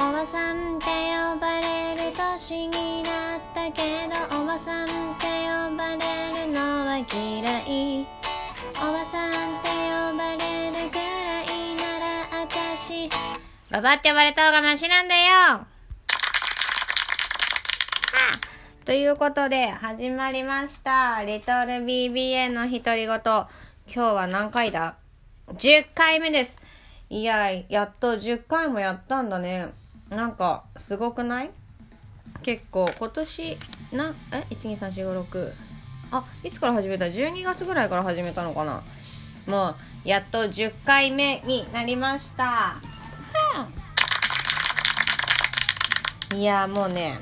おばさんって呼ばれる年になったけどおばさんって呼ばれるのは嫌い。おばさんって呼ばれるくらいなら私ババって呼ばれた方がマシなんだよ。ということで始まりました。リトル BBA の独り言。今日は何回だ ?10 回目です。いややっと10回もやったんだね。なんかすごくない？結構今年なえ？123456あいつから始めた？12月ぐらいから始めたのかな？もうやっと10回目になりました。いやもうね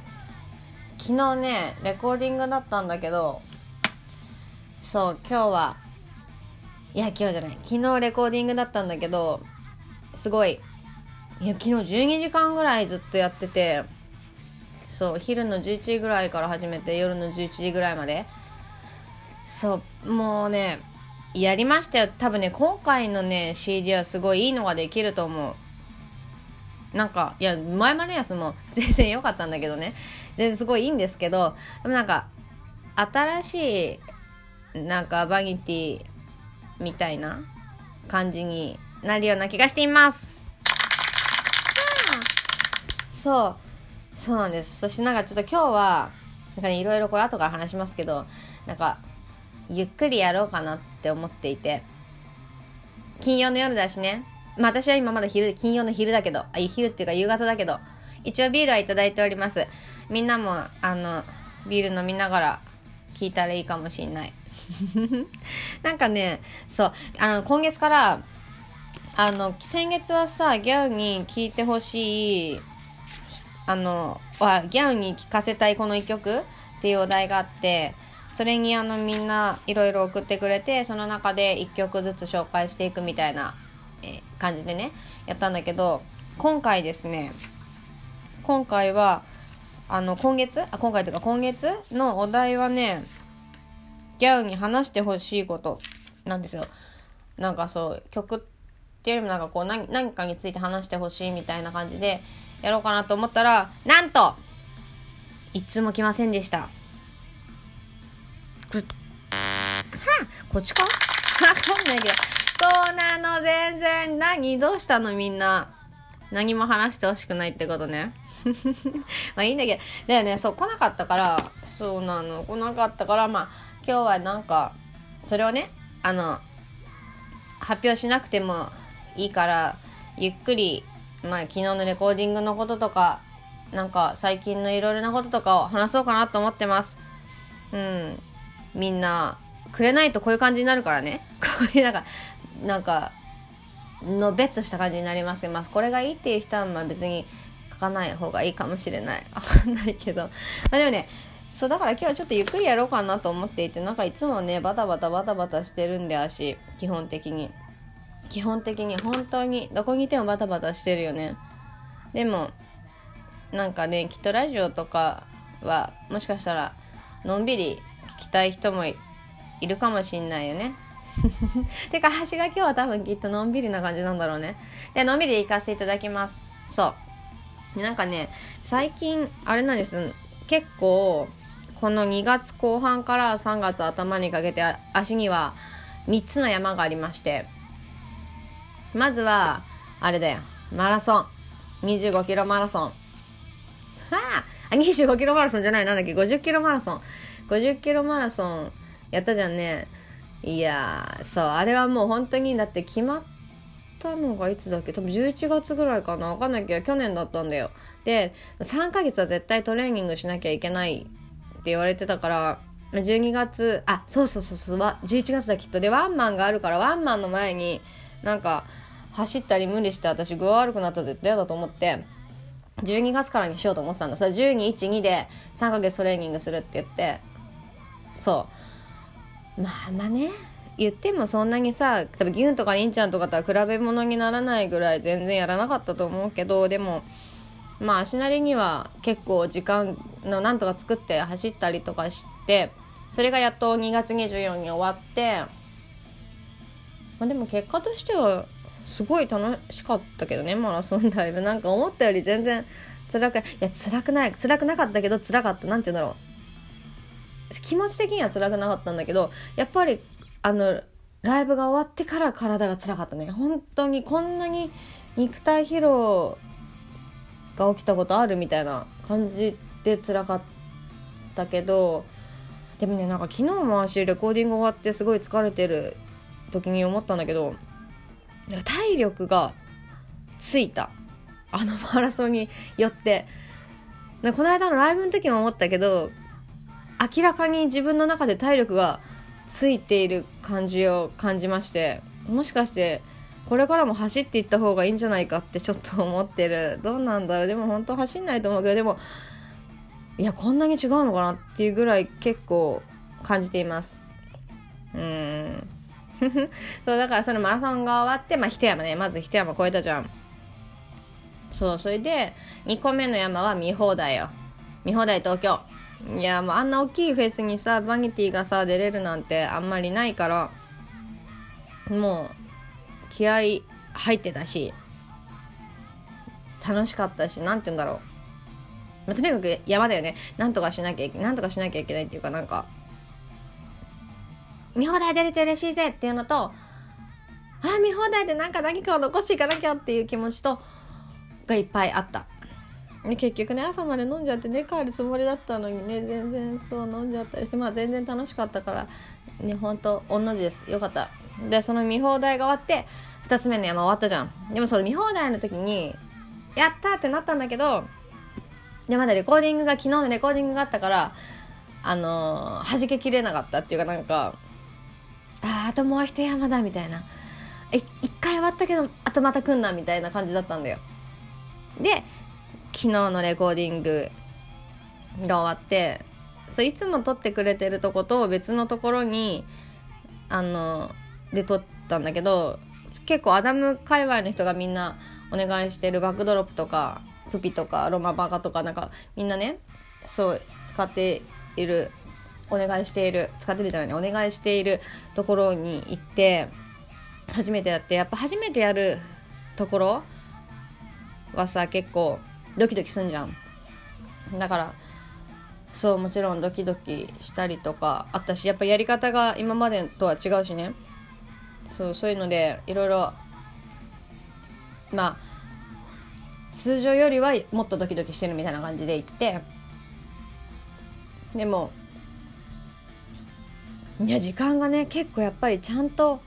昨日ねレコーディングだったんだけどそう今日はいや今日じゃない。昨日レコーディングだったんだけどすごいいや昨日12時間ぐらいずっとやっててそう昼の11時ぐらいから始めて夜の11時ぐらいまで。そうもうねやりましたよ。多分ね今回のね CD はすごいいいのができると思う。なんかいや前までやつも全然良かったんだけどね。全然すごいいいんですけどでもなんか新しいなんかバニティみたいな感じになるような気がしています。そう。そうなんです。そしてなんかちょっと今日はなんかねいろいろこれ後から話しますけどなんかゆっくりやろうかなって思っていて。金曜の夜だしね。まあ私は今まだ昼金曜の昼だけどあ昼っていうか夕方だけど一応ビールはいただいております。みんなもあのビール飲みながら聞いたらいいかもしんない。なんかねそう。あの今月からあの先月はさギャウに聞いてほしいあのギャウに聴かせたいこの1曲っていうお題があってそれにあのみんないろいろ送ってくれてその中で1曲ずつ紹介していくみたいな、え、感じでねやったんだけど今回ですね今回はあの今月？あ今回というか今月のお題はねギャウに話してほしいことなんですよ。なんかそう曲っていうよりもなんかこう何何かについて話してほしいみたいな感じでやろうかなと思ったら、なんといつも来ませんでした。これ、はあ、こっちか？わかんないけど。そうなの、全然。何どうしたのみんな？何も話してほしくないってことね。まあいいんだけど。だよね、そう、来なかったから、そうなの、来なかったから、まあ、今日はなんか、それをね、あの、発表しなくてもいいから、ゆっくりまあ、昨日のレコーディングのこととか、なんか最近のいろいろなこととかを話そうかなと思ってます。うん。みんな、くれないとこういう感じになるからね。こういうなんか、なんか、のべっとした感じになりますけど、まあ、これがいいっていう人はまあ別に書かない方がいいかもしれない。わかんないけど。まあでもね、そうだから今日はちょっとゆっくりやろうかなと思っていて、なんかいつもね、バタバタバタバタしてるんで足、基本的に。基本的に本当にどこにいてもバタバタしてるよね。でもなんかねきっとラジオとかはもしかしたらのんびり聞きたい人もいるかもしんないよね。てか橋が今日は多分きっとのんびりな感じなんだろうね。でのんびり行かせていただきます。そう。なんかね最近あれなんです結構この2月後半から3月頭にかけて足には3つの山がありまして。まずは、あれだよ。マラソン。25キロマラソン。はああ、25キロマラソンじゃない。なんだっけ ?50 キロマラソン。50キロマラソンやったじゃんね。いやそう、あれはもう本当に、だって決まったのがいつだっけ？多分11月ぐらいかなわかんないけど、去年だったんだよ。で、3ヶ月は絶対トレーニングしなきゃいけないって言われてたから、12月、あ、そうそうそうそう、11月だきっと。で、ワンマンがあるから、ワンマンの前に、なんか、走ったり無理して私具合悪くなったら絶対嫌だと思って12月からにしようと思ってたんだ。それ1212で3ヶ月トレーニングするって言ってそう。まあまあね。言ってもそんなにさ多分ギュンとかりんちゃんとかとは比べ物にならないぐらい全然やらなかったと思うけどでもまあ足なりには結構時間のなんとか作って走ったりとかしてそれがやっと2月24日に終わってまあでも結果としてはすごい楽しかったけどねマラソンライブなんか思ったより全然辛くいや辛くない。辛くなかったけど辛かった。なんて言うんだろう。気持ち的には辛くなかったんだけどやっぱりあのライブが終わってから体が辛かったね。本当にこんなに肉体疲労が起きたことあるみたいな感じで辛かったけどでもねなんか昨日も足レコーディング終わってすごい疲れてる。時に思ったんだけど体力がついた。あの マラソンによって。この間のライブの時も思ったけど明らかに自分の中で体力がついている感じを感じましてもしかしてこれからも走っていった方がいいんじゃないかって ちょっと思ってる。どうなんだろう。でも本当走んないと思うけどでもいやこんなに違うのかなっていうぐらい結構感じています。うん。そうだからそのマラソンが終わってまあ一山ね。まず一山越えたじゃん。そうそれで2個目の山は見放題よ。見放題東京。いやもうあんな大きいフェスにさバニティがさ出れるなんてあんまりないからもう気合入ってたし楽しかったし何て言うんだろう、まあ、とにかく山だよね。なんとかしなきゃいけなんとかしなきゃいけないっていうかなんか見放題出れて嬉しいぜっていうのとあ見放題でなんか何かを残していかなきゃっていう気持ちとがいっぱいあった。結局ね朝まで飲んじゃってね帰るつもりだったのにね全然そう飲んじゃったりしてまあ全然楽しかったからねほんと御の字です。よかった。でその見放題が終わって2つ目の山終わったじゃん。でもその見放題の時にやったってなったんだけどでまだレコーディングが昨日のレコーディングがあったからあのー、弾けきれなかったっていうかなんかああともう一山だみたいな。一回終わったけどあとまた来んなみたいな感じだったんだよ。で昨日のレコーディングが終わってそういつも撮ってくれてるとこと別のところにあので撮ったんだけど結構アダム界隈の人がみんなお願いしてるバックドロップとかプピとかロマバカとかなんかみんなねそう使っているお願いしている使ってるじゃないねお願いしているところに行って初めてやってやっぱ初めてやるところはさ結構ドキドキすんじゃん。だからそうもちろんドキドキしたりとかあったしやっぱやり方が今までとは違うしね。そうそういうのでいろいろまあ通常よりはもっとドキドキしてるみたいな感じで行ってでもいや時間がね結構やっぱりちゃんと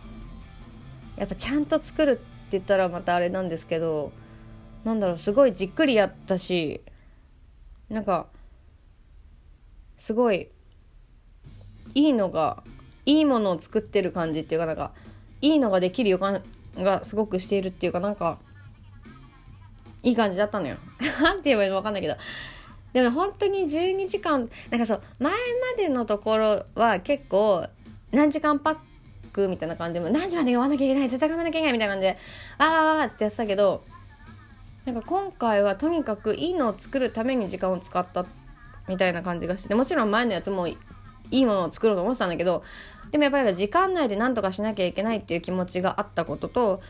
やっぱちゃんと作るって言ったらまたあれなんですけどなんだろうすごいじっくりやったしなんかすごいいいのがいいものを作ってる感じっていうかなんかいいのができる予感がすごくしているっていうかなんかいい感じだったのよ。なんて言えばいいのか分かんないけど。でも本当に12時間なんかそう前までのところは結構何時間パックみたいな感じでも何時まで終わんなきゃいけない絶対頑張らなきゃいけないみたいなんであーあーってやってたけどなんか今回はとにかくいいのを作るために時間を使ったみたいな感じがしてもちろん前のやつもいいものを作ろうと思ってたんだけどでもやっぱり時間内で何とかしなきゃいけないっていう気持ちがあったことと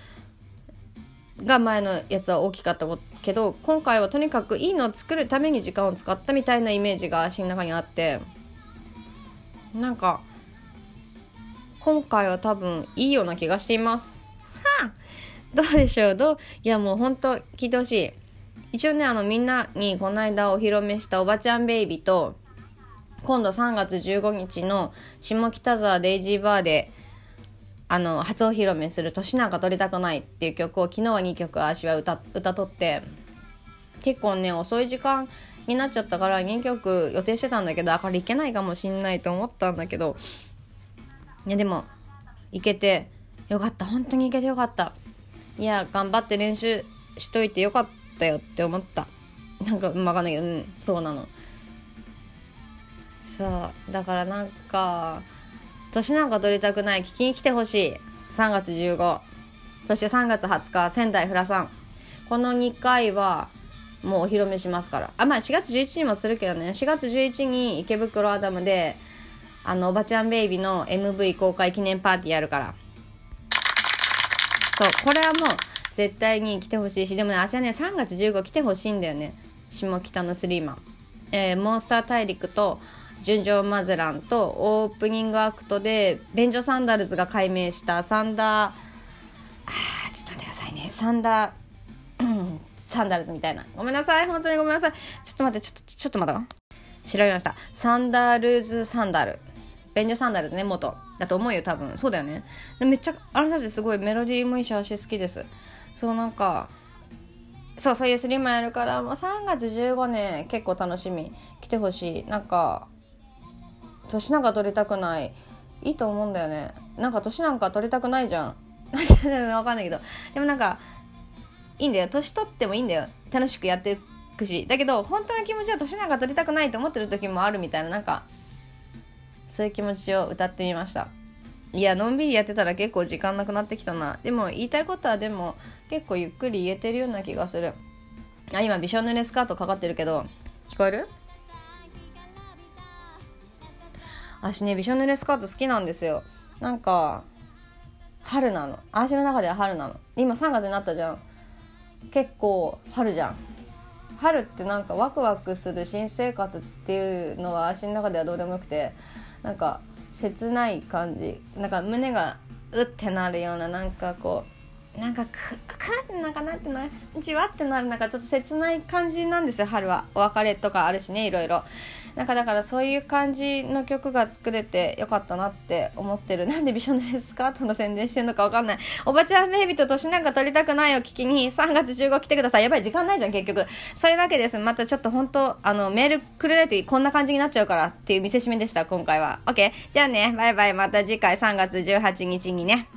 が前のやつは大きかったけど今回はとにかくいいのを作るために時間を使ったみたいなイメージが足の中にあってなんか今回は多分いいような気がしています。はあどうでしょう？どう？いやもうほんと聞いてほしい。一応ね、あのみんなにこの間お披露目したおばちゃんベイビーと、今度3月15日の下北沢デイジーバーで、あの、初お披露目する年なんか撮りたくないっていう曲を昨日は2曲足は歌、歌とって、結構ね、遅い時間になっちゃったから2曲予定してたんだけど、あ、これいけないかもしんないと思ったんだけど、いやでも、いけてよかった。本当にいけてよかった。いや頑張って練習しといてよかったよって思ったなんか分かんないけどうんそうなのそうだからなんか年なんか取りたくない聞きに来てほしい。3月15そして3月20日仙台フラさんこの2回はもうお披露目しますから。あまあ4月11日にもするけどね。4月11日に池袋アダムであのおばちゃんベイビーの MV 公開記念パーティーやるから。そう、これはもう、絶対に来てほしいし。でもね私はね3月15来てほしいんだよね。下北のスリーマン、えー、モンスター大陸と純情マゼランとオープニングアクトで便所サンダルズが改名したサンダーあーちょっと待ってくださいね。サンダーサンダルズみたいな。ごめんなさい本当にごめんなさい。ちょっと待ってちょっとちょっと待った調べました。サンダルズサンダル。便所サンダルズね元。だと思うよ多分。そうだよね。めっちゃあの人たちすごいメロディーもいいし私好きです。そうなんかそうそういうスリーマやるからもう3月15年結構楽しみ。来てほしい。なんか年なんか取りたくない。いいと思うんだよね。なんか年なんか取りたくないじゃん。わかんないけど。でもなんかいいんだよ。年取ってもいいんだよ。楽しくやっていくし。だけど本当の気持ちは年なんか取りたくないと思ってる時もあるみたいな。なんかそういう気持ちを歌ってみました。いやのんびりやってたら結構時間なくなってきたな。でも言いたいことはでも結構ゆっくり言えてるような気がする。あ今びしょ濡れスカートかかってるけど。聞こえる？私ねびしょ濡れスカート好きなんですよ。なんか春なの。私の中では春なの。今3月になったじゃん。結構春じゃん。春ってなんかワクワクする新生活っていうのは足の中ではどうでもよくてなんか切ない感じ。なんか胸がうってなるようななんかこうなんかくくってなんかなんてなじわってなるなんかちょっと切ない感じなんですよ春は。お別れとかあるしねいろいろ。なんかだからそういう感じの曲が作れてよかったなって思ってる。なんでびしょ濡れスカートの宣伝してんのかわかんない。おばちゃんベイビーと年なんか取りたくないを聞きに3月15来てください。やばい、時間ないじゃん、結局。そういうわけです。またちょっと本当あの、メールくれないとこんな感じになっちゃうからっていう見せしめでした、今回は。OK? じゃあね、バイバイ。また次回3月18日にね。